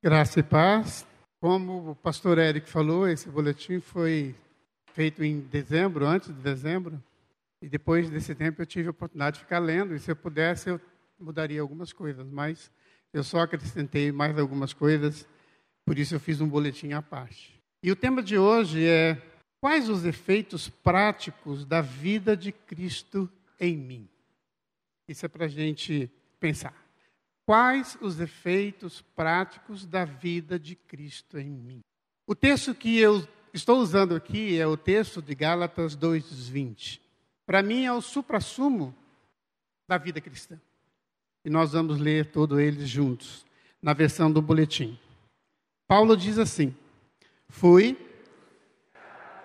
Graça e paz. Como o pastor Eric falou, esse boletim foi feito em dezembro, antes de dezembro, e depois desse tempo eu tive a oportunidade de ficar lendo, e se eu pudesse eu mudaria algumas coisas, mas eu só acrescentei mais algumas coisas, por isso eu fiz um boletim à parte. E o tema de hoje é quais os efeitos práticos da vida de Cristo em mim? Isso é para a gente pensar. Quais os efeitos práticos da vida de Cristo em mim? O texto que eu estou usando aqui é o texto de Gálatas 2:20. Para mim é o suprassumo da vida cristã. E nós vamos ler todos eles juntos, na versão do boletim. Paulo diz assim: Fui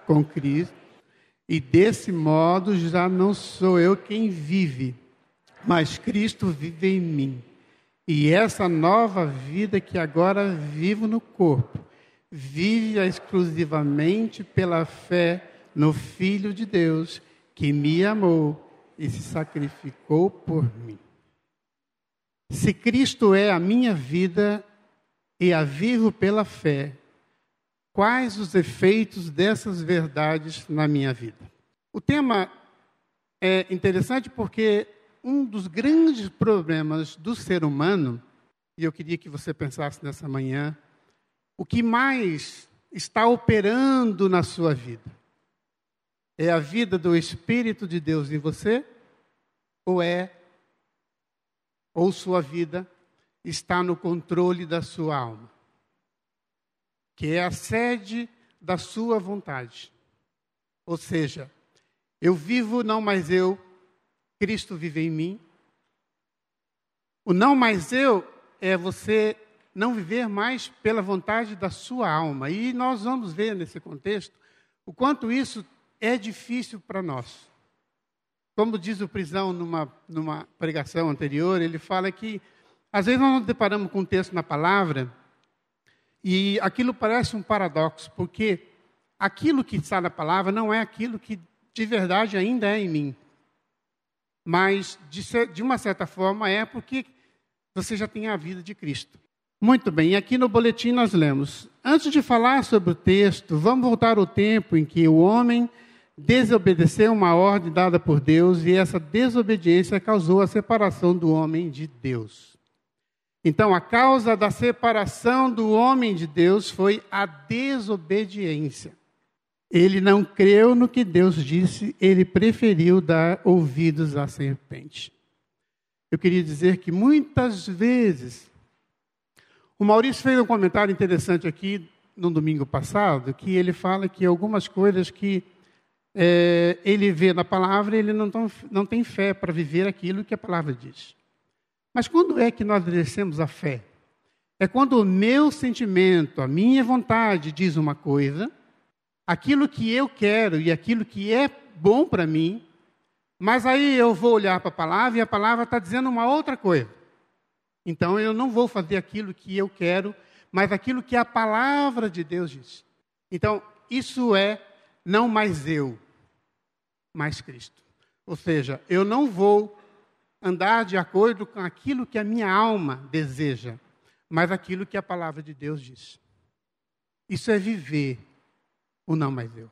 com Cristo, e desse modo já não sou eu quem vive, mas Cristo vive em mim. E essa nova vida que agora vivo no corpo, vive exclusivamente pela fé no Filho de Deus, que me amou e se sacrificou por mim. Se Cristo é a minha vida e a vivo pela fé, quais os efeitos dessas verdades na minha vida? O tema é interessante porque um dos grandes problemas do ser humano, e eu queria que você pensasse nessa manhã, o que mais está operando na sua vida? É a vida do Espírito de Deus em você? Ou é, ou sua vida está no controle da sua alma? Que é a sede da sua vontade. Ou seja, eu vivo não mais eu, Cristo vive em mim. O não mais eu é você não viver mais pela vontade da sua alma. E nós vamos ver nesse contexto o quanto isso é difícil para nós. Como diz o Prisão numa, numa pregação anterior, ele fala que às vezes nós nos deparamos com um texto na palavra e aquilo parece um paradoxo, porque aquilo que está na palavra não é aquilo que de verdade ainda é em mim mas de, de uma certa forma é porque você já tem a vida de Cristo. Muito bem, aqui no boletim nós lemos: Antes de falar sobre o texto, vamos voltar ao tempo em que o homem desobedeceu uma ordem dada por Deus e essa desobediência causou a separação do homem de Deus. Então, a causa da separação do homem de Deus foi a desobediência. Ele não creu no que Deus disse, ele preferiu dar ouvidos à serpente. Eu queria dizer que muitas vezes. O Maurício fez um comentário interessante aqui no domingo passado, que ele fala que algumas coisas que é, ele vê na palavra, ele não, tão, não tem fé para viver aquilo que a palavra diz. Mas quando é que nós exercemos a fé? É quando o meu sentimento, a minha vontade diz uma coisa aquilo que eu quero e aquilo que é bom para mim, mas aí eu vou olhar para a palavra e a palavra está dizendo uma outra coisa. Então eu não vou fazer aquilo que eu quero, mas aquilo que a palavra de Deus diz. Então, isso é não mais eu, mas Cristo. Ou seja, eu não vou andar de acordo com aquilo que a minha alma deseja, mas aquilo que a palavra de Deus diz. Isso é viver o não mais eu.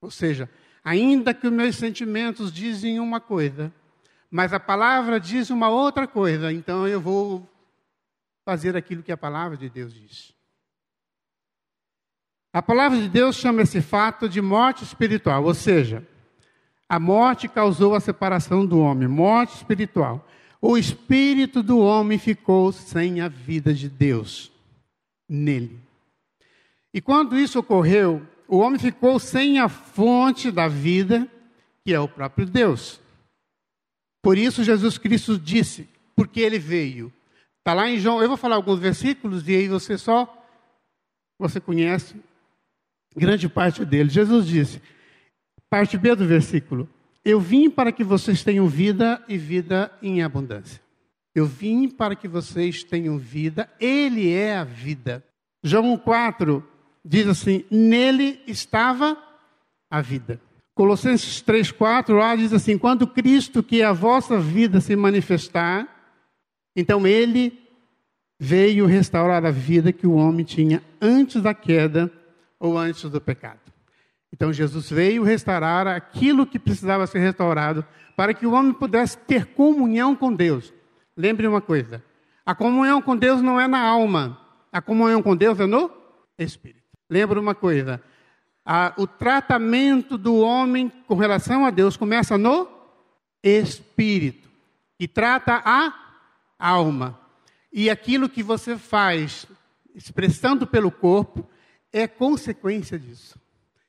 Ou seja, ainda que os meus sentimentos dizem uma coisa, mas a palavra diz uma outra coisa, então eu vou fazer aquilo que a palavra de Deus diz. A palavra de Deus chama esse fato de morte espiritual, ou seja, a morte causou a separação do homem, morte espiritual. O espírito do homem ficou sem a vida de Deus nele. E quando isso ocorreu, o homem ficou sem a fonte da vida, que é o próprio Deus. Por isso Jesus Cristo disse, porque ele veio. Está lá em João, eu vou falar alguns versículos e aí você só, você conhece grande parte dele. Jesus disse, parte B do versículo, eu vim para que vocês tenham vida e vida em abundância. Eu vim para que vocês tenham vida, Ele é a vida. João 4, diz assim: nele estava a vida. Colossenses 3,4 lá diz assim: quando Cristo, que é a vossa vida, se manifestar, então ele veio restaurar a vida que o homem tinha antes da queda ou antes do pecado. Então Jesus veio restaurar aquilo que precisava ser restaurado para que o homem pudesse ter comunhão com Deus. Lembre uma coisa: a comunhão com Deus não é na alma, a comunhão com Deus é no espírito. Lembre uma coisa: a, o tratamento do homem com relação a Deus começa no espírito, e trata a alma. E aquilo que você faz expressando pelo corpo é consequência disso.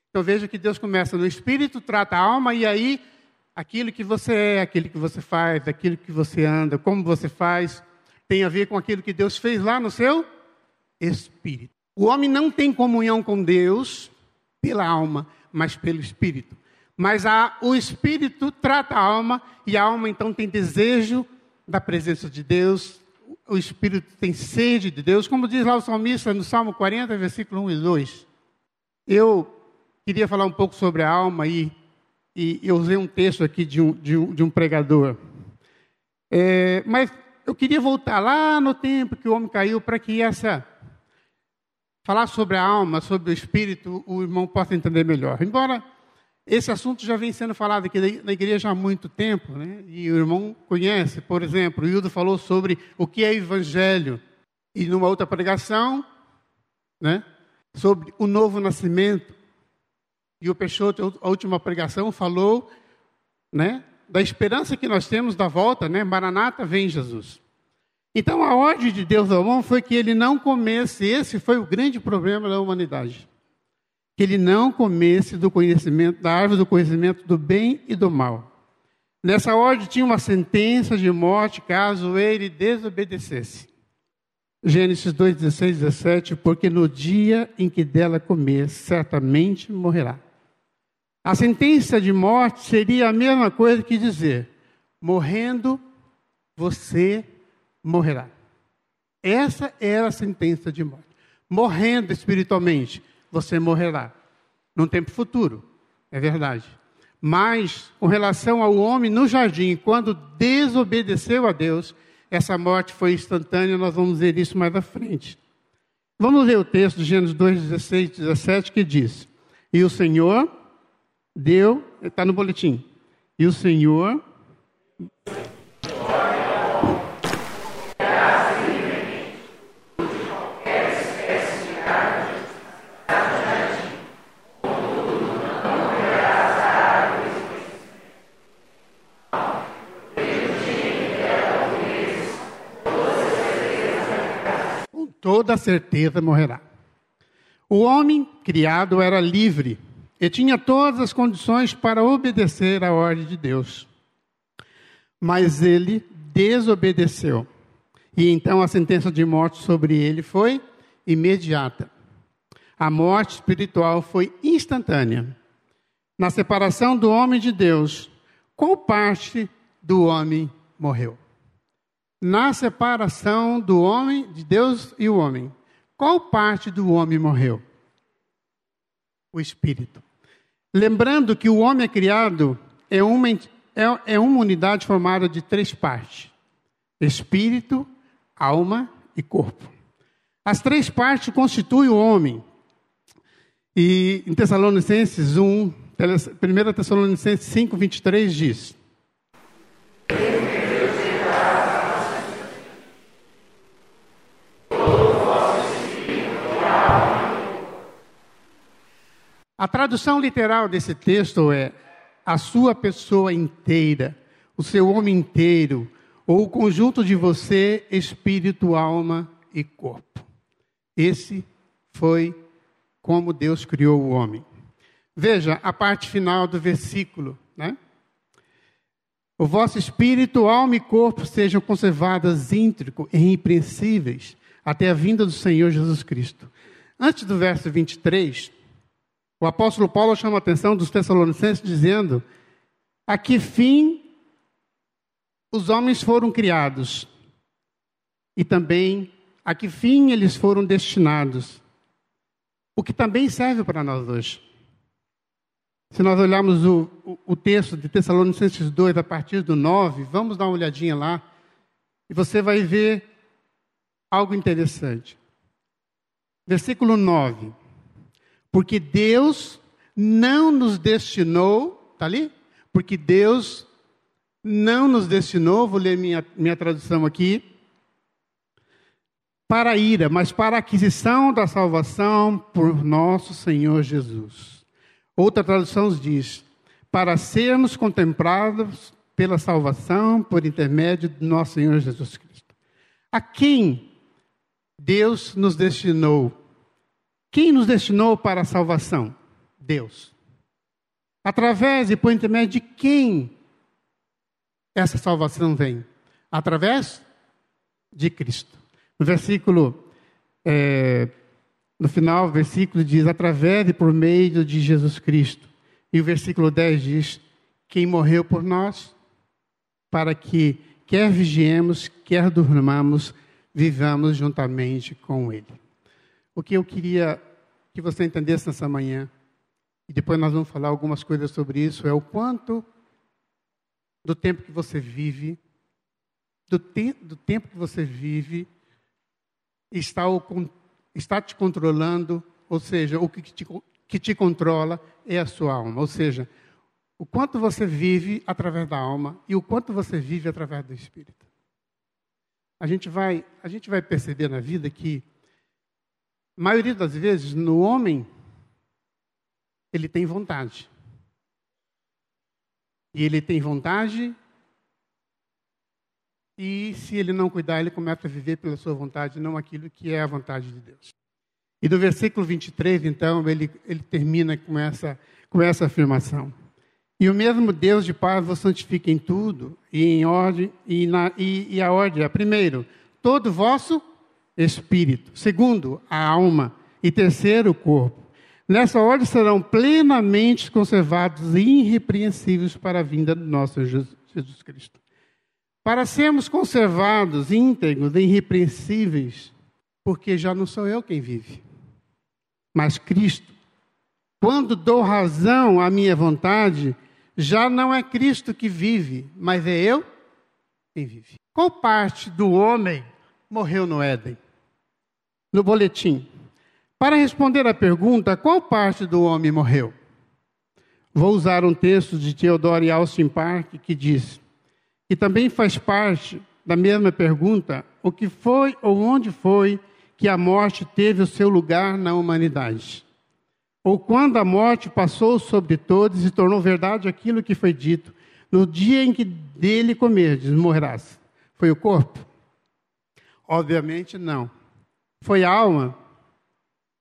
Então veja que Deus começa no espírito, trata a alma, e aí aquilo que você é, aquilo que você faz, aquilo que você anda, como você faz, tem a ver com aquilo que Deus fez lá no seu espírito. O homem não tem comunhão com Deus pela alma, mas pelo espírito. Mas a, o espírito trata a alma e a alma então tem desejo da presença de Deus, o espírito tem sede de Deus, como diz lá o salmista no Salmo 40, versículo 1 e 2. Eu queria falar um pouco sobre a alma e, e eu usei um texto aqui de um, de um, de um pregador. É, mas eu queria voltar lá no tempo que o homem caiu para que essa falar sobre a alma, sobre o espírito, o irmão possa entender melhor. Embora esse assunto já vem sendo falado aqui na igreja há muito tempo, né? e o irmão conhece, por exemplo, o Hildo falou sobre o que é evangelho, e numa outra pregação, né? sobre o novo nascimento. E o Peixoto, a última pregação, falou né, da esperança que nós temos da volta, né? Maranata, vem Jesus. Então a ordem de Deus ao homem foi que ele não comesse, esse foi o grande problema da humanidade. Que ele não comesse do conhecimento, da árvore do conhecimento do bem e do mal. Nessa ordem tinha uma sentença de morte caso ele desobedecesse. Gênesis 2, 16, 17, porque no dia em que dela comer, certamente morrerá. A sentença de morte seria a mesma coisa que dizer: morrendo, você morrerá. Essa era a sentença de morte. Morrendo espiritualmente, você morrerá. Num tempo futuro, é verdade. Mas, com relação ao homem no jardim, quando desobedeceu a Deus, essa morte foi instantânea, nós vamos ver isso mais à frente. Vamos ler o texto de Gênesis 2, 16 e 17, que diz: E o Senhor deu, está no boletim. E o Senhor. Com toda certeza morrerá. O homem criado era livre e tinha todas as condições para obedecer à ordem de Deus. Mas ele desobedeceu. E então a sentença de morte sobre ele foi imediata. A morte espiritual foi instantânea. Na separação do homem de Deus, qual parte do homem morreu? Na separação do homem, de Deus e o homem, qual parte do homem morreu? O espírito. Lembrando que o homem é criado é uma, é, é uma unidade formada de três partes: espírito, alma e corpo. As três partes constituem o homem. E em Tessalonicenses 1, 1 Tessalonicenses 5, 23 diz: A tradução literal desse texto é a sua pessoa inteira, o seu homem inteiro, ou o conjunto de você, espírito, alma e corpo. Esse foi como Deus criou o homem. Veja a parte final do versículo, né? O vosso espírito, alma e corpo sejam conservadas íntegro e irrepreensíveis até a vinda do Senhor Jesus Cristo. Antes do verso 23, o apóstolo Paulo chama a atenção dos Tessalonicenses dizendo: a que fim os homens foram criados e também a que fim eles foram destinados. O que também serve para nós hoje. Se nós olharmos o, o, o texto de Tessalonicenses 2, a partir do 9, vamos dar uma olhadinha lá, e você vai ver algo interessante. Versículo 9. Porque Deus não nos destinou, está ali? Porque Deus não nos destinou, vou ler minha, minha tradução aqui, para a ira, mas para a aquisição da salvação por nosso Senhor Jesus. Outra tradução diz: para sermos contemplados pela salvação por intermédio de nosso Senhor Jesus Cristo. A quem Deus nos destinou? Quem nos destinou para a salvação? Deus. Através e por intermédio de quem essa salvação vem? Através de Cristo. No versículo, é, no final, o versículo diz: através e por meio de Jesus Cristo. E o versículo 10 diz: quem morreu por nós, para que, quer vigiemos, quer durmamos, vivamos juntamente com Ele. O que eu queria que você entendesse nessa manhã, e depois nós vamos falar algumas coisas sobre isso, é o quanto do tempo que você vive, do, te do tempo que você vive, está, o, está te controlando, ou seja, o que te, que te controla é a sua alma. Ou seja, o quanto você vive através da alma e o quanto você vive através do espírito. A gente vai, a gente vai perceber na vida que, a maioria das vezes, no homem, ele tem vontade. E ele tem vontade, e se ele não cuidar, ele começa a viver pela sua vontade, não aquilo que é a vontade de Deus. E no versículo 23, então, ele, ele termina com essa, com essa afirmação. E o mesmo Deus de paz vos santifica em tudo, e em ordem, e, na, e, e a ordem é, primeiro, todo vosso espírito. Segundo, a alma. E terceiro, o corpo. Nessa ordem serão plenamente conservados e irrepreensíveis para a vinda do nosso Jesus Cristo. Para sermos conservados, íntegros e irrepreensíveis, porque já não sou eu quem vive, mas Cristo. Quando dou razão à minha vontade, já não é Cristo que vive, mas é eu quem vive. Qual parte do homem morreu no Éden? No boletim. Para responder à pergunta, qual parte do homem morreu? Vou usar um texto de Theodore Austin Park que diz, que também faz parte da mesma pergunta, o que foi ou onde foi que a morte teve o seu lugar na humanidade? Ou quando a morte passou sobre todos e tornou verdade aquilo que foi dito, no dia em que dele comerdes, morrerás. Foi o corpo? Obviamente não. Foi alma?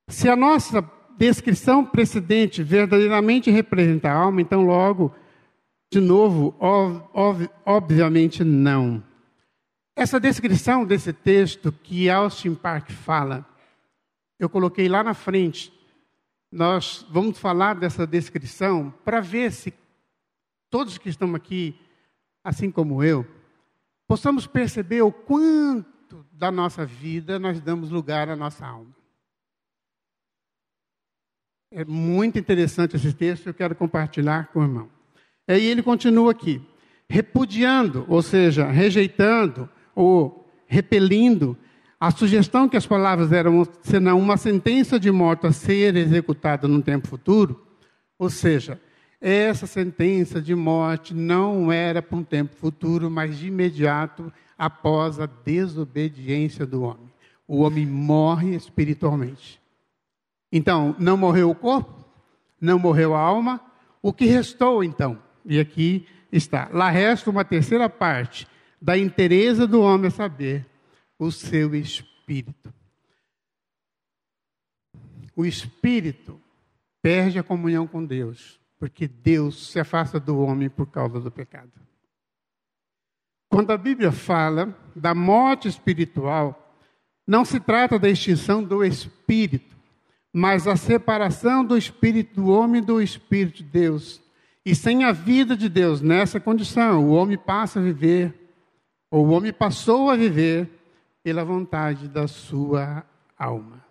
Se a nossa descrição precedente verdadeiramente representa a alma, então logo, de novo, ob, ob, obviamente não. Essa descrição desse texto que Austin Park fala, eu coloquei lá na frente. Nós vamos falar dessa descrição para ver se todos que estão aqui, assim como eu, possamos perceber o quanto da nossa vida nós damos lugar à nossa alma. É muito interessante esse texto, eu quero compartilhar com o irmão. E aí ele continua aqui, repudiando, ou seja, rejeitando ou repelindo a sugestão que as palavras eram senão uma sentença de morte a ser executada no tempo futuro, ou seja, essa sentença de morte não era para um tempo futuro, mas de imediato após a desobediência do homem. O homem morre espiritualmente. Então, não morreu o corpo, não morreu a alma, o que restou então? E aqui está. Lá resta uma terceira parte da interesa do homem a saber o seu espírito. O espírito perde a comunhão com Deus, porque Deus se afasta do homem por causa do pecado. Quando a Bíblia fala da morte espiritual, não se trata da extinção do espírito, mas a separação do espírito do homem do espírito de Deus. E sem a vida de Deus nessa condição, o homem passa a viver, ou o homem passou a viver pela vontade da sua alma.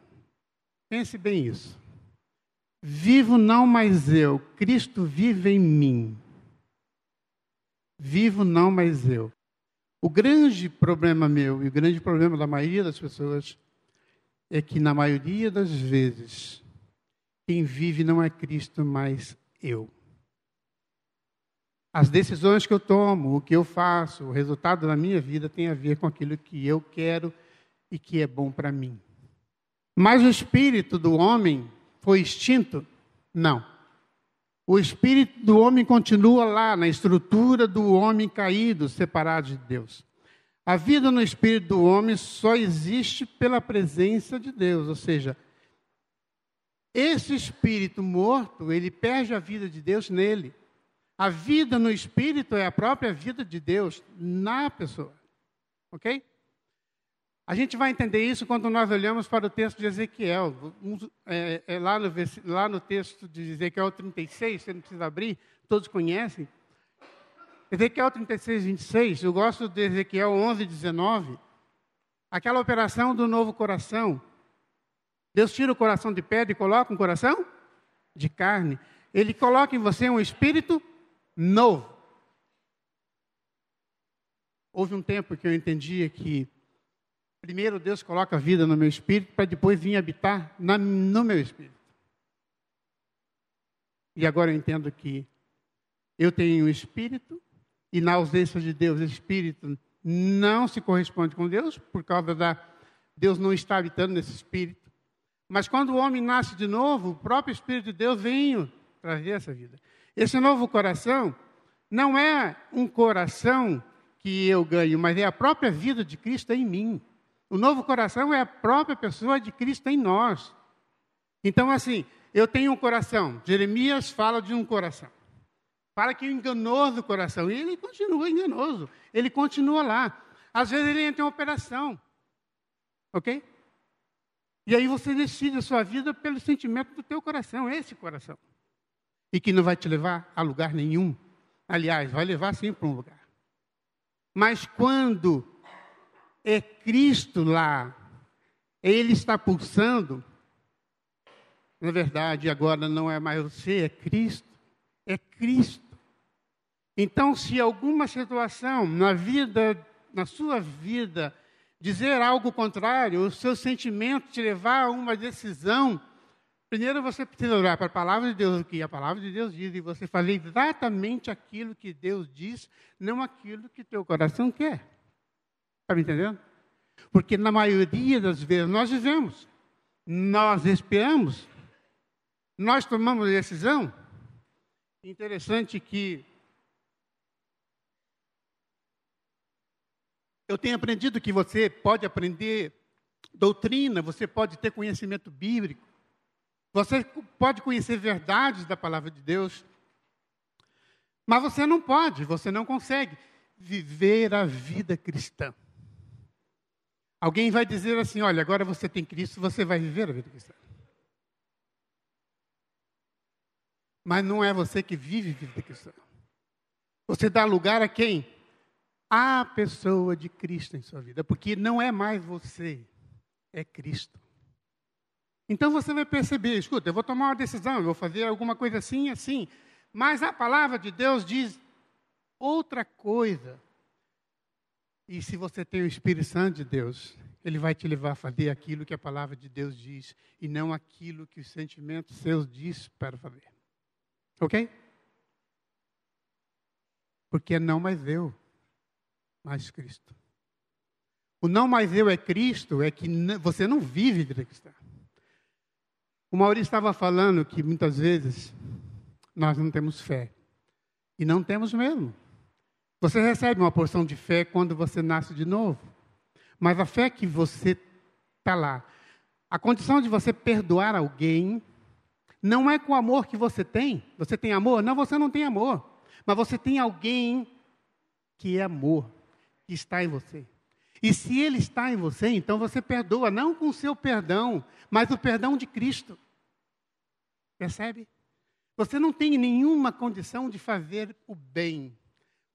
Pense bem isso. Vivo não mais eu, Cristo vive em mim. Vivo não mais eu. O grande problema meu e o grande problema da maioria das pessoas é que, na maioria das vezes, quem vive não é Cristo, mas eu. As decisões que eu tomo, o que eu faço, o resultado da minha vida tem a ver com aquilo que eu quero e que é bom para mim. Mas o espírito do homem foi extinto? Não. O espírito do homem continua lá, na estrutura do homem caído, separado de Deus. A vida no espírito do homem só existe pela presença de Deus, ou seja, esse espírito morto, ele perde a vida de Deus nele. A vida no espírito é a própria vida de Deus na pessoa. Ok? A gente vai entender isso quando nós olhamos para o texto de Ezequiel. É, é lá, no, lá no texto de Ezequiel 36, você não precisa abrir, todos conhecem. Ezequiel 36, 26, eu gosto de Ezequiel 11, 19. Aquela operação do novo coração. Deus tira o coração de pedra e coloca um coração de carne. Ele coloca em você um espírito novo. Houve um tempo que eu entendia que primeiro Deus coloca a vida no meu espírito para depois vir habitar na, no meu espírito. E agora eu entendo que eu tenho um espírito e na ausência de Deus, o espírito não se corresponde com Deus por causa da Deus não está habitando nesse espírito. Mas quando o homem nasce de novo, o próprio espírito de Deus vem trazer essa vida. Esse novo coração não é um coração que eu ganho, mas é a própria vida de Cristo em mim. O novo coração é a própria pessoa de Cristo em nós. Então, assim, eu tenho um coração. Jeremias fala de um coração. Fala que é enganoso coração. E ele continua enganoso. Ele continua lá. Às vezes ele entra em operação. Ok? E aí você decide a sua vida pelo sentimento do teu coração, esse coração e que não vai te levar a lugar nenhum. Aliás, vai levar sim para um lugar. Mas quando é Cristo lá, Ele está pulsando, na verdade, agora não é mais você, é Cristo. É Cristo. Então, se alguma situação na vida, na sua vida, dizer algo contrário, o seu sentimento te levar a uma decisão Primeiro você precisa olhar para a palavra de Deus, o que a palavra de Deus diz, e você fazer exatamente aquilo que Deus diz, não aquilo que teu coração quer. Está me entendendo? Porque na maioria das vezes nós vivemos, nós esperamos, nós tomamos decisão. Interessante que eu tenho aprendido que você pode aprender doutrina, você pode ter conhecimento bíblico, você pode conhecer verdades da palavra de Deus, mas você não pode, você não consegue viver a vida cristã. Alguém vai dizer assim: olha, agora você tem Cristo, você vai viver a vida cristã. Mas não é você que vive a vida cristã. Você dá lugar a quem? A pessoa de Cristo em sua vida, porque não é mais você, é Cristo. Então você vai perceber, escuta, eu vou tomar uma decisão, eu vou fazer alguma coisa assim, assim. Mas a palavra de Deus diz outra coisa. E se você tem o Espírito Santo de Deus, ele vai te levar a fazer aquilo que a palavra de Deus diz e não aquilo que os sentimentos seus diz para fazer. Ok? Porque é não mais eu, mas Cristo. O não mais eu é Cristo é que você não vive vida cristã. O Maurício estava falando que muitas vezes nós não temos fé. E não temos mesmo. Você recebe uma porção de fé quando você nasce de novo. Mas a fé que você está lá, a condição de você perdoar alguém, não é com o amor que você tem. Você tem amor? Não, você não tem amor. Mas você tem alguém que é amor, que está em você. E se ele está em você, então você perdoa, não com o seu perdão, mas o perdão de Cristo. Percebe? Você não tem nenhuma condição de fazer o bem,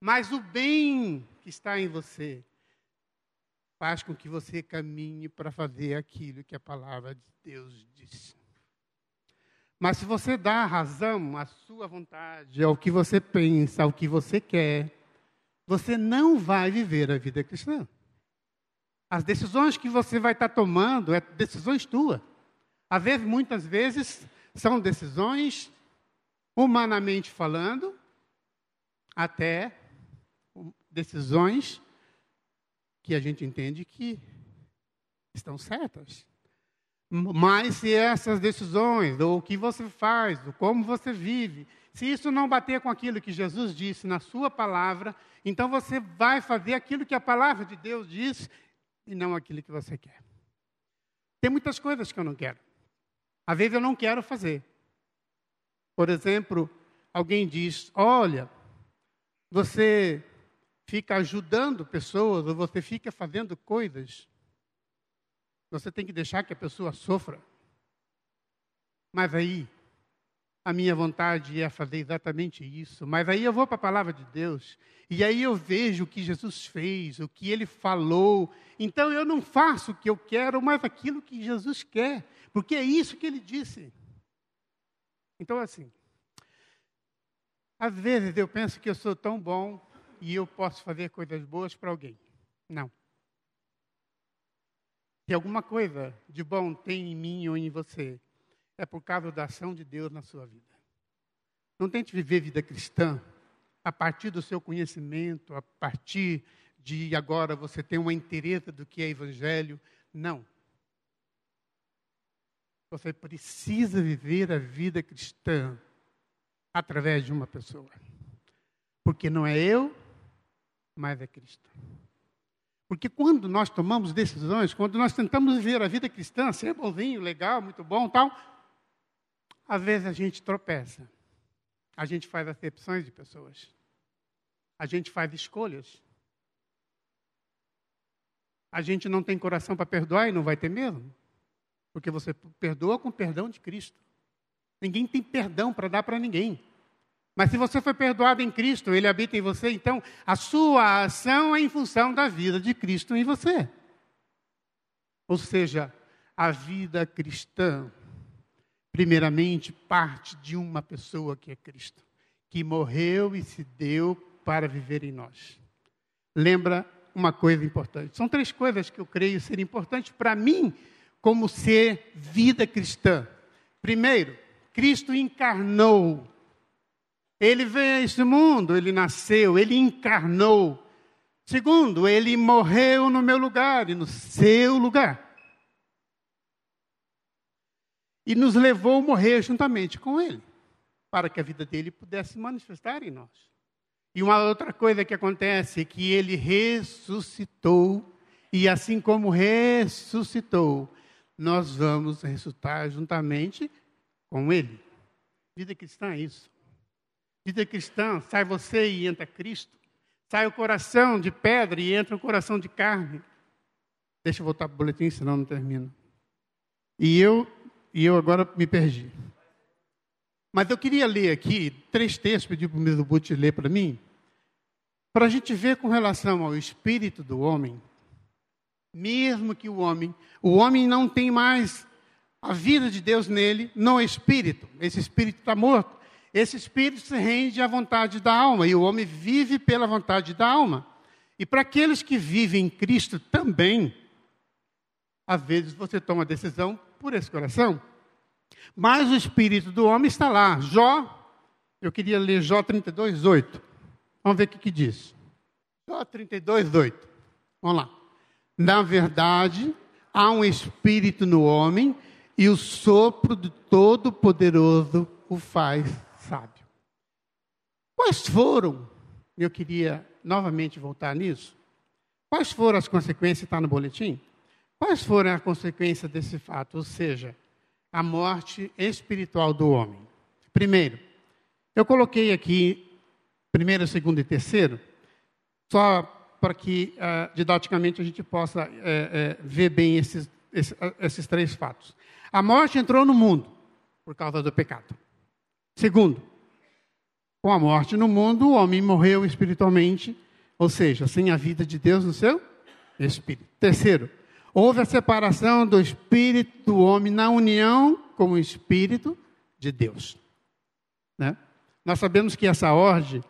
mas o bem que está em você faz com que você caminhe para fazer aquilo que a palavra de Deus diz. Mas se você dá razão à sua vontade, ao que você pensa, ao que você quer, você não vai viver a vida cristã. As decisões que você vai estar tomando é decisões tuas. Às vezes, muitas vezes, são decisões, humanamente falando, até decisões que a gente entende que estão certas. Mas se essas decisões, ou o que você faz, ou como você vive, se isso não bater com aquilo que Jesus disse na sua palavra, então você vai fazer aquilo que a palavra de Deus diz e não aquilo que você quer. Tem muitas coisas que eu não quero. Às vezes eu não quero fazer. Por exemplo, alguém diz: Olha, você fica ajudando pessoas ou você fica fazendo coisas, você tem que deixar que a pessoa sofra. Mas aí, a minha vontade é fazer exatamente isso. Mas aí eu vou para a palavra de Deus. E aí eu vejo o que Jesus fez, o que ele falou. Então eu não faço o que eu quero, mas aquilo que Jesus quer. Porque é isso que ele disse. Então, assim. Às vezes eu penso que eu sou tão bom e eu posso fazer coisas boas para alguém. Não. Se alguma coisa de bom tem em mim ou em você, é por causa da ação de Deus na sua vida. Não tente viver vida cristã a partir do seu conhecimento, a partir de agora você ter uma interesse do que é evangelho. Não. Você precisa viver a vida cristã através de uma pessoa. Porque não é eu, mas é Cristo. Porque quando nós tomamos decisões, quando nós tentamos viver a vida cristã, ser bonzinho, legal, muito bom, tal, às vezes a gente tropeça. A gente faz acepções de pessoas. A gente faz escolhas. A gente não tem coração para perdoar e não vai ter mesmo. Porque você perdoa com o perdão de Cristo. Ninguém tem perdão para dar para ninguém. Mas se você foi perdoado em Cristo, Ele habita em você, então a sua ação é em função da vida de Cristo em você. Ou seja, a vida cristã primeiramente, parte de uma pessoa que é Cristo, que morreu e se deu para viver em nós. Lembra uma coisa importante. São três coisas que eu creio ser importantes para mim, como ser vida cristã. Primeiro, Cristo encarnou. Ele veio a este mundo, ele nasceu, ele encarnou. Segundo, ele morreu no meu lugar e no seu lugar. e nos levou a morrer juntamente com Ele, para que a vida dele pudesse manifestar em nós. E uma outra coisa que acontece é que ele ressuscitou, e assim como ressuscitou, nós vamos ressuscitar juntamente com Ele. Vida cristã é isso. Vida cristã, sai você e entra Cristo. Sai o coração de pedra e entra o coração de carne. Deixa eu voltar para o boletim, senão não termino. E eu e eu agora me perdi. Mas eu queria ler aqui três textos, pedir para o mesmo Butch ler para mim, para a gente ver com relação ao espírito do homem, mesmo que o homem, o homem não tem mais a vida de Deus nele, no espírito, esse espírito está morto. Esse espírito se rende à vontade da alma, e o homem vive pela vontade da alma. E para aqueles que vivem em Cristo também, às vezes você toma a decisão por esse coração. Mas o espírito do homem está lá. Jó, eu queria ler Jó 32, 8. Vamos ver o que, que diz. Jó 32, 8. Vamos lá. Na verdade, há um espírito no homem e o sopro do Todo-Poderoso o faz sábio. Quais foram, eu queria novamente voltar nisso, quais foram as consequências, está no boletim? Quais foram as consequências desse fato? Ou seja, a morte espiritual do homem. Primeiro, eu coloquei aqui primeiro, segundo e terceiro, só para que uh, didaticamente a gente possa uh, uh, ver bem esses, esses, esses três fatos. A morte entrou no mundo por causa do pecado. Segundo, com a morte no mundo, o homem morreu espiritualmente, ou seja, sem a vida de Deus no seu espírito. Terceiro, Houve a separação do espírito do homem na união com o espírito de Deus. Né? Nós sabemos que essa ordem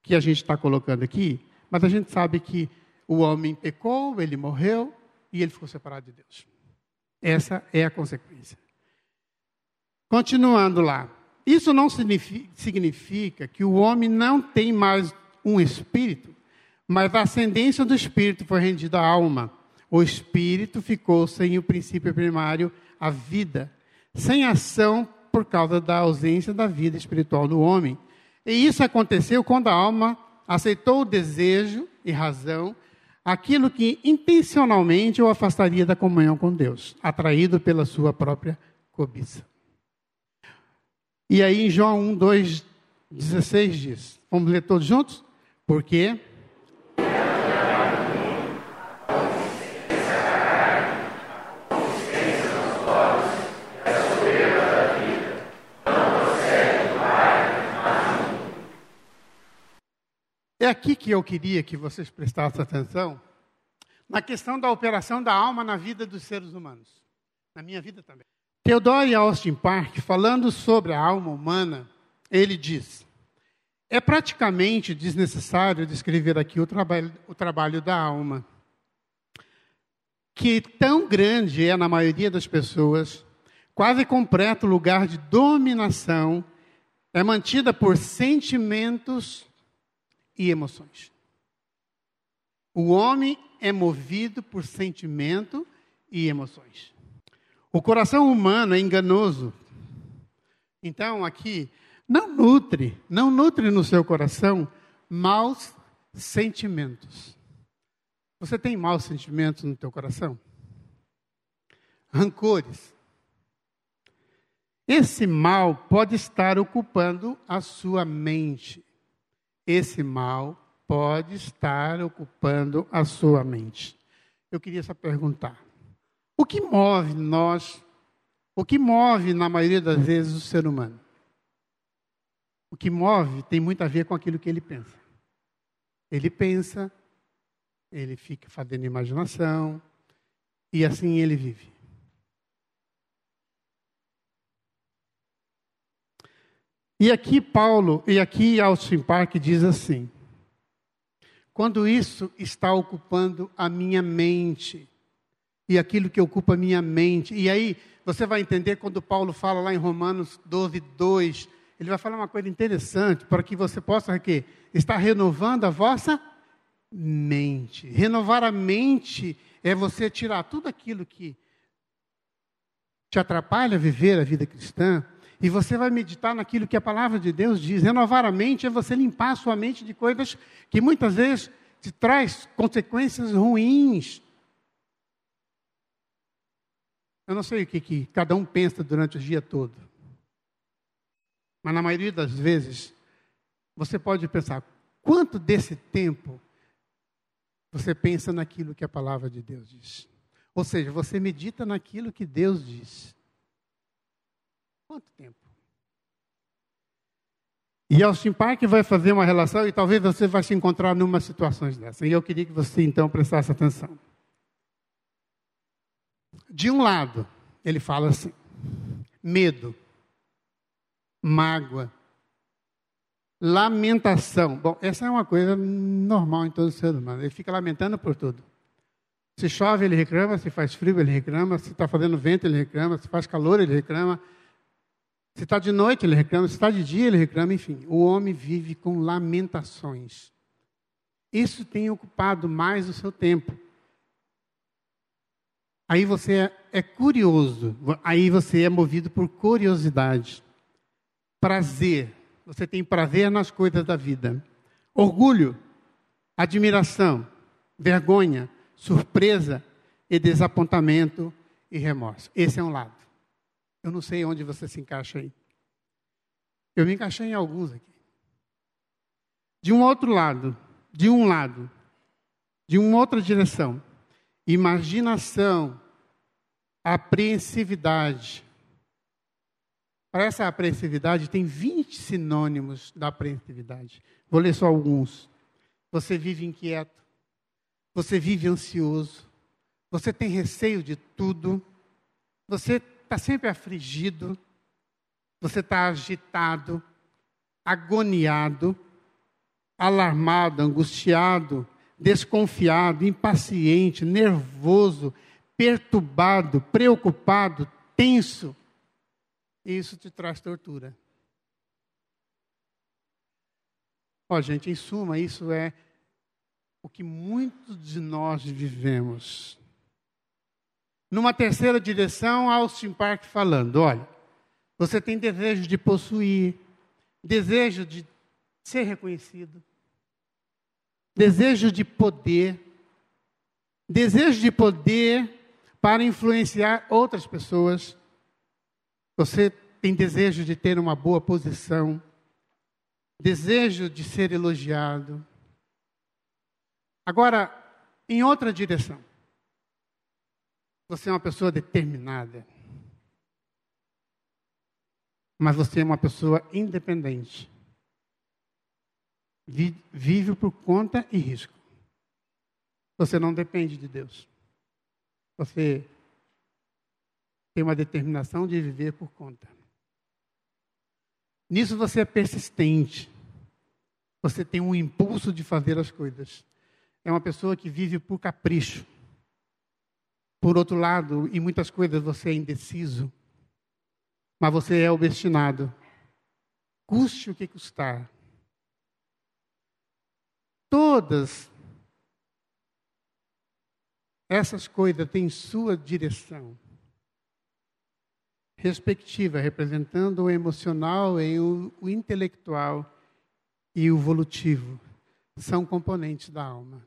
que a gente está colocando aqui Mas a gente sabe que o homem pecou, ele morreu e ele ficou separado de Deus. Essa é a consequência. Continuando lá. Isso não significa que o homem não tem mais um espírito, mas a ascendência do espírito foi rendida à alma. O espírito ficou sem o princípio primário, a vida, sem ação por causa da ausência da vida espiritual do homem. E isso aconteceu quando a alma aceitou o desejo e razão, aquilo que intencionalmente o afastaria da comunhão com Deus, atraído pela sua própria cobiça. E aí em João 1, 2, 16 diz: Vamos ler todos juntos? Porque. É aqui que eu queria que vocês prestassem atenção, na questão da operação da alma na vida dos seres humanos, na minha vida também. Theodore Austin Park, falando sobre a alma humana, ele diz: é praticamente desnecessário descrever aqui o trabalho, o trabalho da alma, que tão grande é na maioria das pessoas, quase completo lugar de dominação, é mantida por sentimentos e emoções. O homem é movido por sentimento e emoções. O coração humano é enganoso. Então, aqui, não nutre, não nutre no seu coração maus sentimentos. Você tem maus sentimentos no teu coração? Rancores. Esse mal pode estar ocupando a sua mente. Esse mal pode estar ocupando a sua mente. Eu queria só perguntar: o que move nós, o que move na maioria das vezes o ser humano? O que move tem muito a ver com aquilo que ele pensa. Ele pensa, ele fica fazendo imaginação, e assim ele vive. E aqui Paulo, e aqui Austin Park diz assim: quando isso está ocupando a minha mente, e aquilo que ocupa a minha mente. E aí você vai entender quando Paulo fala lá em Romanos 12, 2, ele vai falar uma coisa interessante para que você possa aqui, estar renovando a vossa mente. Renovar a mente é você tirar tudo aquilo que te atrapalha a viver a vida cristã e você vai meditar naquilo que a palavra de Deus diz. Renovar a mente é você limpar a sua mente de coisas que muitas vezes te traz consequências ruins eu não sei o que, que cada um pensa durante o dia todo. Mas na maioria das vezes, você pode pensar: quanto desse tempo você pensa naquilo que a palavra de Deus diz? Ou seja, você medita naquilo que Deus diz. Quanto tempo? E Austin Park vai fazer uma relação e talvez você vai se encontrar numa situação dessa. E eu queria que você então prestasse atenção. De um lado, ele fala assim: medo, mágoa, lamentação. Bom, essa é uma coisa normal em todo ser humano. Ele fica lamentando por tudo. Se chove, ele reclama. Se faz frio, ele reclama. Se está fazendo vento, ele reclama. Se faz calor, ele reclama. Se está de noite, ele reclama. Se está de dia, ele reclama. Enfim, o homem vive com lamentações. Isso tem ocupado mais o seu tempo. Aí você é, é curioso, aí você é movido por curiosidade. Prazer, você tem prazer nas coisas da vida. Orgulho, admiração, vergonha, surpresa e desapontamento e remorso. Esse é um lado. Eu não sei onde você se encaixa aí. Eu me encaixei em alguns aqui. De um outro lado, de um lado, de uma outra direção, imaginação, apreensividade. Para essa apreensividade, tem 20 sinônimos da apreensividade. Vou ler só alguns. Você vive inquieto, você vive ansioso, você tem receio de tudo, você está sempre afligido, você está agitado, agoniado, alarmado, angustiado, desconfiado, impaciente, nervoso, perturbado, preocupado, tenso, isso te traz tortura. Ó, gente, em suma, isso é o que muitos de nós vivemos. Numa terceira direção, Austin Park falando: olha, você tem desejo de possuir, desejo de ser reconhecido, desejo de poder, desejo de poder para influenciar outras pessoas. Você tem desejo de ter uma boa posição, desejo de ser elogiado. Agora, em outra direção, você é uma pessoa determinada, mas você é uma pessoa independente. Vive por conta e risco. Você não depende de Deus. Você tem uma determinação de viver por conta. Nisso você é persistente. Você tem um impulso de fazer as coisas. É uma pessoa que vive por capricho. Por outro lado, em muitas coisas você é indeciso. Mas você é obstinado. Custe o que custar. Todas essas coisas têm sua direção respectiva, representando o emocional e o, o intelectual e o volutivo. São componentes da alma.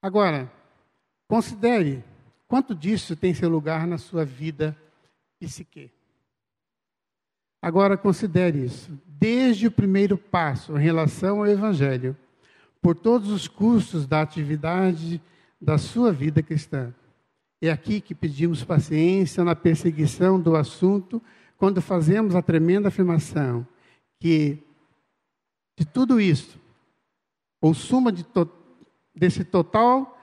Agora, considere quanto disso tem seu lugar na sua vida psique. Agora, considere isso. Desde o primeiro passo em relação ao Evangelho, por todos os custos da atividade da sua vida cristã. É aqui que pedimos paciência na perseguição do assunto, quando fazemos a tremenda afirmação que de tudo isso, ou suma de to desse total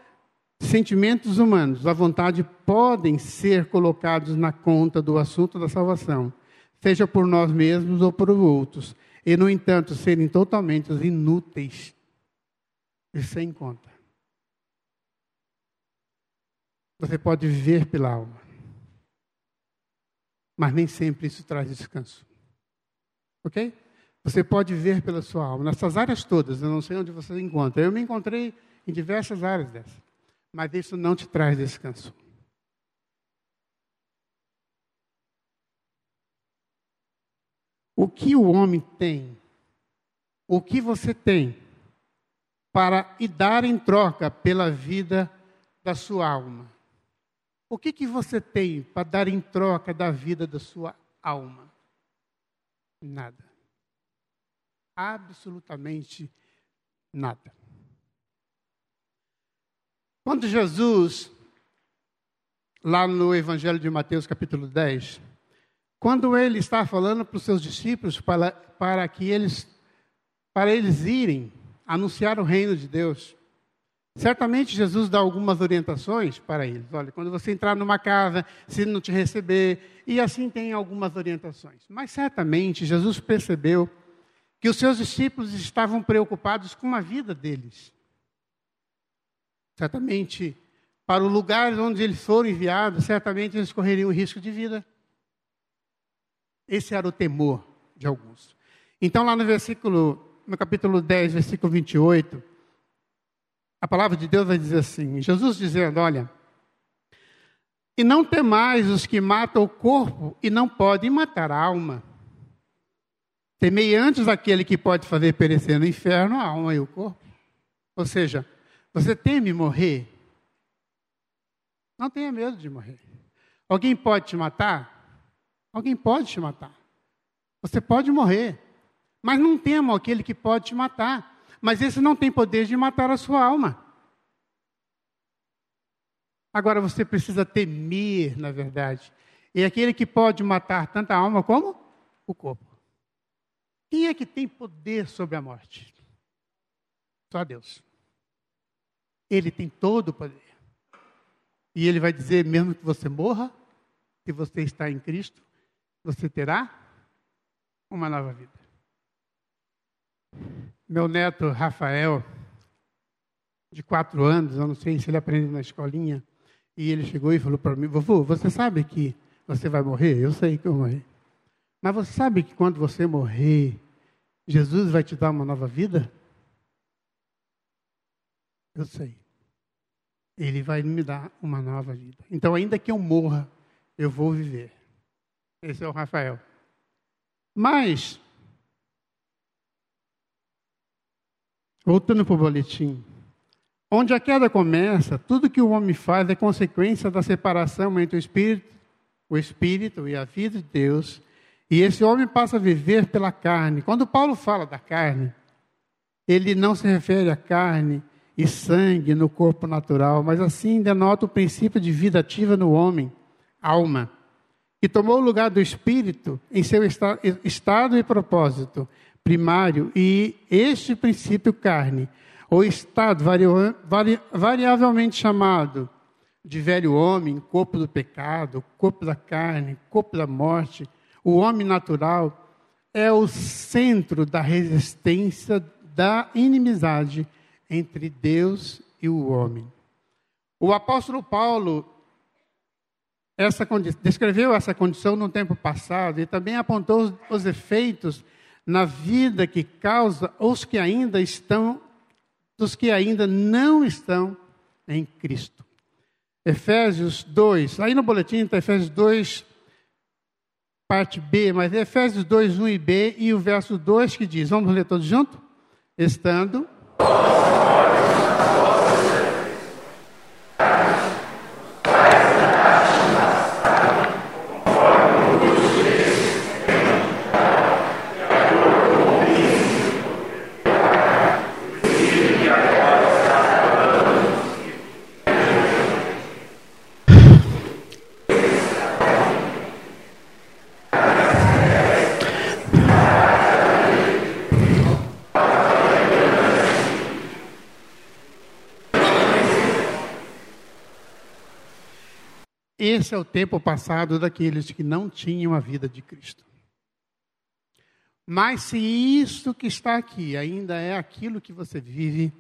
sentimentos humanos, a vontade podem ser colocados na conta do assunto da salvação, seja por nós mesmos ou por outros, e no entanto serem totalmente inúteis e sem conta. Você pode viver pela alma. Mas nem sempre isso traz descanso. Ok? Você pode viver pela sua alma. Nessas áreas todas, eu não sei onde você encontra. Eu me encontrei em diversas áreas dessas. Mas isso não te traz descanso. O que o homem tem, o que você tem, para e dar em troca pela vida da sua alma. O que, que você tem para dar em troca da vida da sua alma? Nada. Absolutamente nada. Quando Jesus, lá no Evangelho de Mateus, capítulo 10, quando ele está falando para os seus discípulos para, para que eles para eles irem anunciar o reino de Deus, Certamente Jesus dá algumas orientações para eles. Olha, quando você entrar numa casa, se não te receber, e assim tem algumas orientações. Mas certamente Jesus percebeu que os seus discípulos estavam preocupados com a vida deles. Certamente, para o lugar onde eles foram enviados, certamente eles correriam risco de vida. Esse era o temor de alguns. Então, lá no versículo, no capítulo 10, versículo 28, a palavra de Deus vai dizer assim: Jesus dizendo, olha, e não temais os que matam o corpo e não podem matar a alma. Temei antes aquele que pode fazer perecer no inferno a alma e o corpo. Ou seja, você teme morrer? Não tenha medo de morrer. Alguém pode te matar? Alguém pode te matar. Você pode morrer. Mas não tema aquele que pode te matar mas esse não tem poder de matar a sua alma. Agora você precisa temer, na verdade. E aquele que pode matar tanto a alma como o corpo. Quem é que tem poder sobre a morte? Só Deus. Ele tem todo o poder. E ele vai dizer: mesmo que você morra, se você está em Cristo, você terá uma nova vida Meu neto Rafael, de quatro anos, eu não sei se ele aprende na escolinha, e ele chegou e falou para mim: Vovô, você sabe que você vai morrer? Eu sei que eu morrer. Mas você sabe que quando você morrer, Jesus vai te dar uma nova vida? Eu sei. Ele vai me dar uma nova vida. Então, ainda que eu morra, eu vou viver. Esse é o Rafael. Mas, voltando para o boletim, onde a queda começa, tudo que o homem faz é consequência da separação entre o espírito, o espírito e a vida de Deus e esse homem passa a viver pela carne. Quando Paulo fala da carne, ele não se refere à carne e sangue no corpo natural, mas assim denota o princípio de vida ativa no homem, alma, que tomou o lugar do espírito em seu estado e propósito primário, e este princípio carne, ou estado variavelmente chamado de velho homem, corpo do pecado, corpo da carne, corpo da morte, o homem natural é o centro da resistência da inimizade entre Deus e o homem. O apóstolo Paulo essa, descreveu essa condição no tempo passado e também apontou os, os efeitos na vida que causa os que ainda estão, dos que ainda não estão em Cristo. Efésios 2, aí no boletim está Efésios 2, parte B, mas é Efésios 2, 1 e B, e o verso 2 que diz, vamos ler todos juntos? Estando. É o tempo passado daqueles que não tinham a vida de Cristo. Mas se isso que está aqui ainda é aquilo que você vive,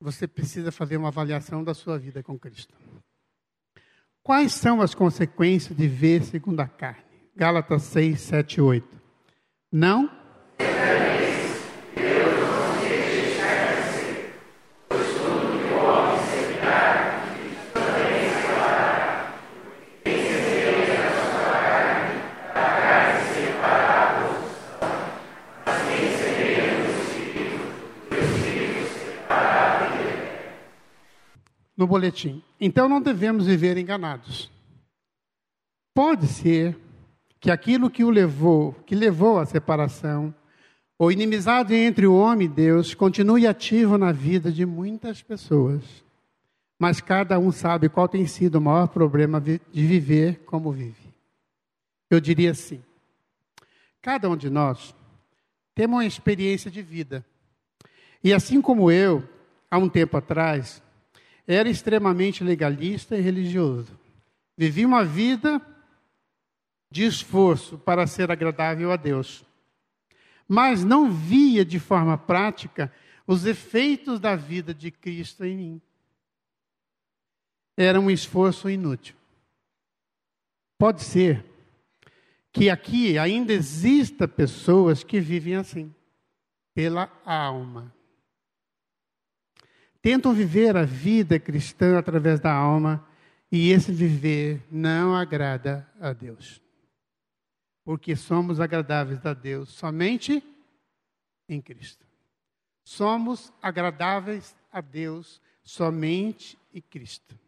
você precisa fazer uma avaliação da sua vida com Cristo. Quais são as consequências de ver segundo a carne? Gálatas 6, 7, 8. Não boletim. Então não devemos viver enganados. Pode ser que aquilo que o levou, que levou à separação, ou inimizade entre o homem e Deus, continue ativo na vida de muitas pessoas. Mas cada um sabe qual tem sido o maior problema de viver como vive. Eu diria assim: cada um de nós tem uma experiência de vida. E assim como eu, há um tempo atrás, era extremamente legalista e religioso. Vivia uma vida de esforço para ser agradável a Deus. Mas não via de forma prática os efeitos da vida de Cristo em mim. Era um esforço inútil. Pode ser que aqui ainda exista pessoas que vivem assim, pela alma tentam viver a vida cristã através da alma e esse viver não agrada a Deus. Porque somos agradáveis a Deus somente em Cristo. Somos agradáveis a Deus somente em Cristo.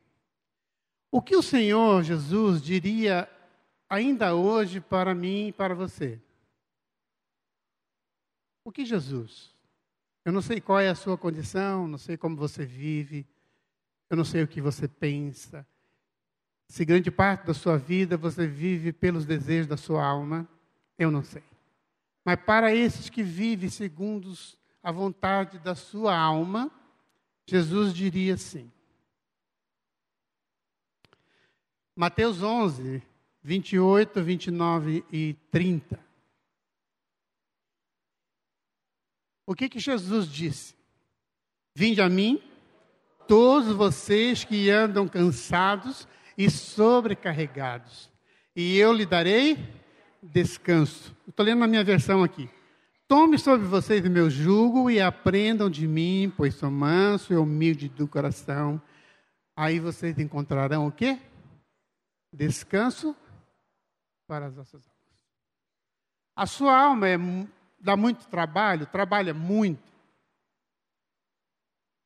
O que o Senhor Jesus diria ainda hoje para mim e para você? O que Jesus eu não sei qual é a sua condição, não sei como você vive, eu não sei o que você pensa. Se grande parte da sua vida você vive pelos desejos da sua alma, eu não sei. Mas para esses que vivem segundo a vontade da sua alma, Jesus diria assim. Mateus 11, 28, 29 e 30. O que, que Jesus disse? Vinde a mim, todos vocês que andam cansados e sobrecarregados, e eu lhe darei descanso. Estou lendo na minha versão aqui. Tome sobre vocês o meu jugo e aprendam de mim, pois sou manso e humilde do coração. Aí vocês encontrarão o quê? Descanso para as vossas almas. A sua alma é, dá muito trabalho, trabalha muito.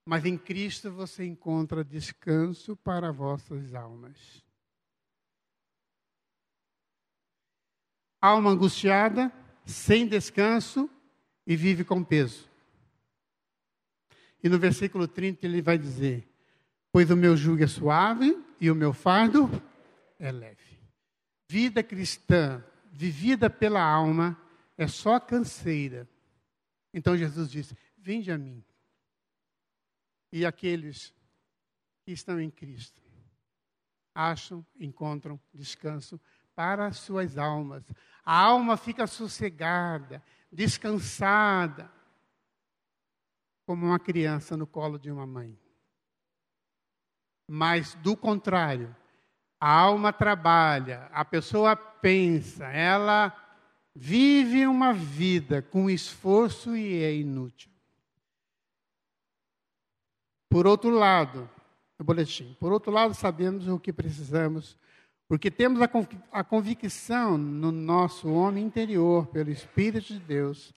Mas em Cristo você encontra descanso para vossas almas. Alma angustiada, sem descanso e vive com peso. E no versículo 30 ele vai dizer: Pois o meu jugo é suave e o meu fardo é leve. Vida cristã vivida pela alma é só canseira. Então Jesus disse: Vinde a mim. E aqueles que estão em Cristo acham, encontram descanso para as suas almas. A alma fica sossegada, descansada, como uma criança no colo de uma mãe. Mas, do contrário, a alma trabalha, a pessoa pensa, ela vive uma vida com esforço e é inútil. Por outro lado, o boletim, por outro lado, sabemos o que precisamos porque temos a convicção no nosso homem interior, pelo Espírito de Deus,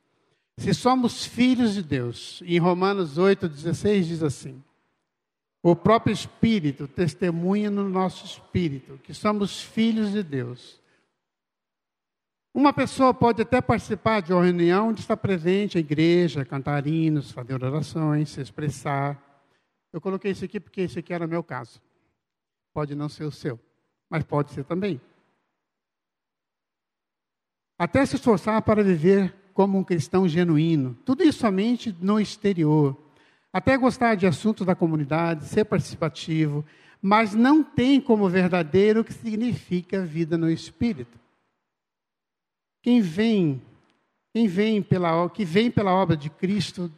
se somos filhos de Deus. Em Romanos 8,16 diz assim: O próprio Espírito testemunha no nosso espírito que somos filhos de Deus. Uma pessoa pode até participar de uma reunião onde está presente a igreja, cantar hinos, fazer orações, se expressar. Eu coloquei isso aqui porque esse aqui era o meu caso. Pode não ser o seu mas pode ser também. Até se esforçar para viver como um cristão genuíno, tudo isso somente no exterior. Até gostar de assuntos da comunidade, ser participativo, mas não tem como verdadeiro o que significa vida no espírito. Quem vem, quem vem pela que vem pela obra de Cristo,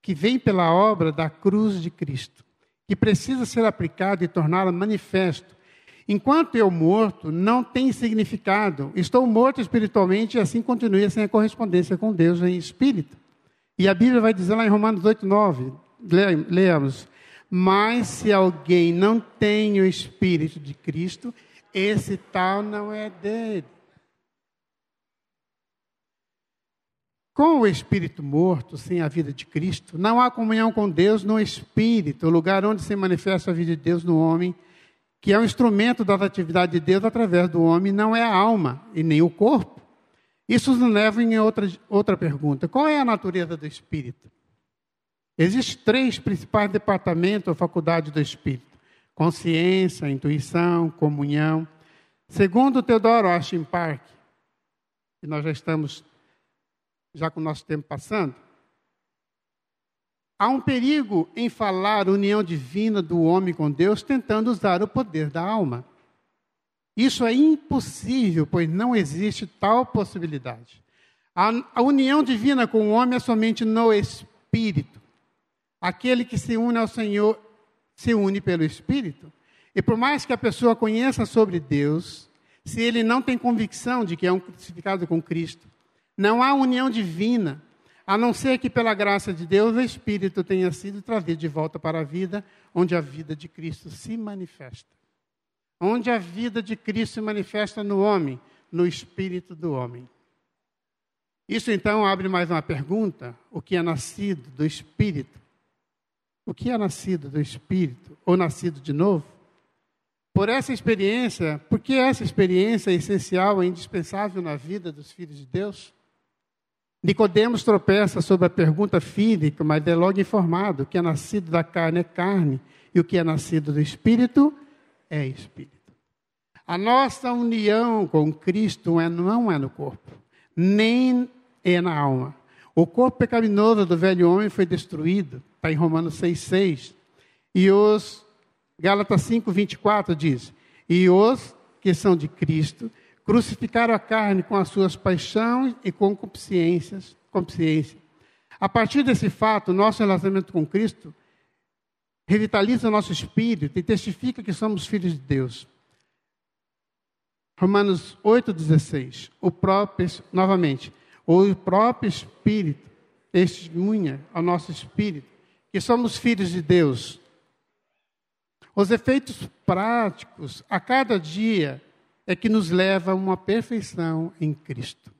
que vem pela obra da cruz de Cristo, que precisa ser aplicado e torná-la manifesto. Enquanto eu morto, não tem significado. Estou morto espiritualmente e assim continue sem a correspondência com Deus em espírito. E a Bíblia vai dizer lá em Romanos 8, 9, leamos. Mas se alguém não tem o Espírito de Cristo, esse tal não é dele. Com o espírito morto, sem a vida de Cristo, não há comunhão com Deus no espírito, o lugar onde se manifesta a vida de Deus no homem, que é um instrumento da atividade de Deus através do homem, não é a alma e nem o corpo. Isso nos leva em outra, outra pergunta: qual é a natureza do espírito? Existem três principais departamentos ou faculdades do espírito: consciência, intuição, comunhão. Segundo Teodoro Ashton Park, e nós já estamos já com o nosso tempo passando, há um perigo em falar união divina do homem com Deus tentando usar o poder da alma. Isso é impossível, pois não existe tal possibilidade. A união divina com o homem é somente no espírito. Aquele que se une ao Senhor se une pelo espírito. E por mais que a pessoa conheça sobre Deus, se ele não tem convicção de que é um crucificado com Cristo, não há união divina, a não ser que pela graça de Deus o Espírito tenha sido trazido de volta para a vida, onde a vida de Cristo se manifesta. Onde a vida de Cristo se manifesta no homem, no espírito do homem. Isso então abre mais uma pergunta: o que é nascido do espírito? O que é nascido do espírito ou nascido de novo? Por essa experiência, porque essa experiência é essencial e indispensável na vida dos filhos de Deus? Nicodemos tropeça sobre a pergunta física, mas é logo informado: o que é nascido da carne é carne, e o que é nascido do espírito é espírito. A nossa união com Cristo é, não é no corpo, nem é na alma. O corpo pecaminoso do velho homem foi destruído, está em Romanos 6,6. E os Gálatas 5,24 diz: E os que são de Cristo Crucificaram a carne com as suas paixões e concupiscências. consciência. A partir desse fato, nosso relacionamento com Cristo revitaliza nosso espírito e testifica que somos filhos de Deus. Romanos 8,16. O próprio, novamente, o próprio Espírito testemunha ao nosso espírito que somos filhos de Deus. Os efeitos práticos a cada dia é que nos leva a uma perfeição em Cristo.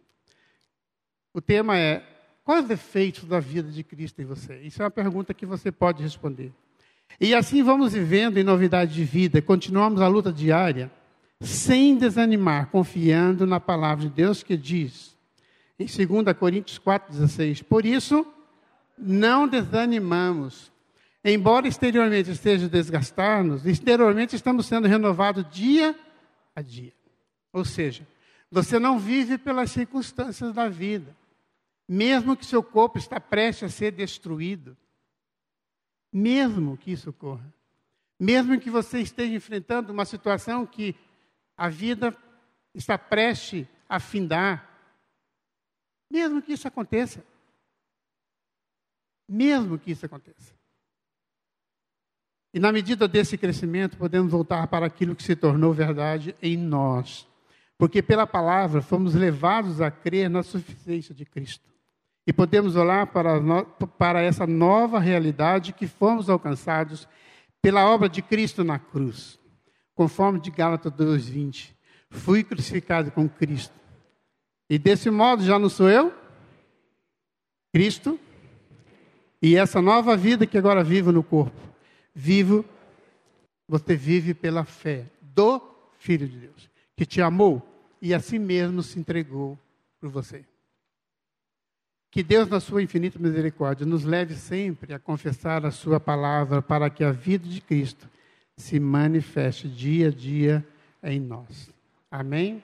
O tema é: quais os efeitos da vida de Cristo em você? Isso é uma pergunta que você pode responder. E assim vamos vivendo em novidade de vida, continuamos a luta diária, sem desanimar, confiando na palavra de Deus que diz, em 2 Coríntios 4,16: Por isso, não desanimamos. Embora exteriormente esteja desgastar-nos, exteriormente estamos sendo renovados dia a dia. Ou seja, você não vive pelas circunstâncias da vida. Mesmo que seu corpo está prestes a ser destruído, mesmo que isso ocorra, mesmo que você esteja enfrentando uma situação que a vida está prestes a findar, mesmo que isso aconteça, mesmo que isso aconteça. E na medida desse crescimento, podemos voltar para aquilo que se tornou verdade em nós. Porque pela palavra fomos levados a crer na suficiência de Cristo. E podemos olhar para, para essa nova realidade que fomos alcançados pela obra de Cristo na cruz. Conforme de Gálatas 2,20. Fui crucificado com Cristo. E desse modo já não sou eu? Cristo. E essa nova vida que agora vivo no corpo, vivo, você vive pela fé do Filho de Deus, que te amou e a si mesmo se entregou por você. Que Deus, na sua infinita misericórdia, nos leve sempre a confessar a sua palavra para que a vida de Cristo se manifeste dia a dia em nós. Amém?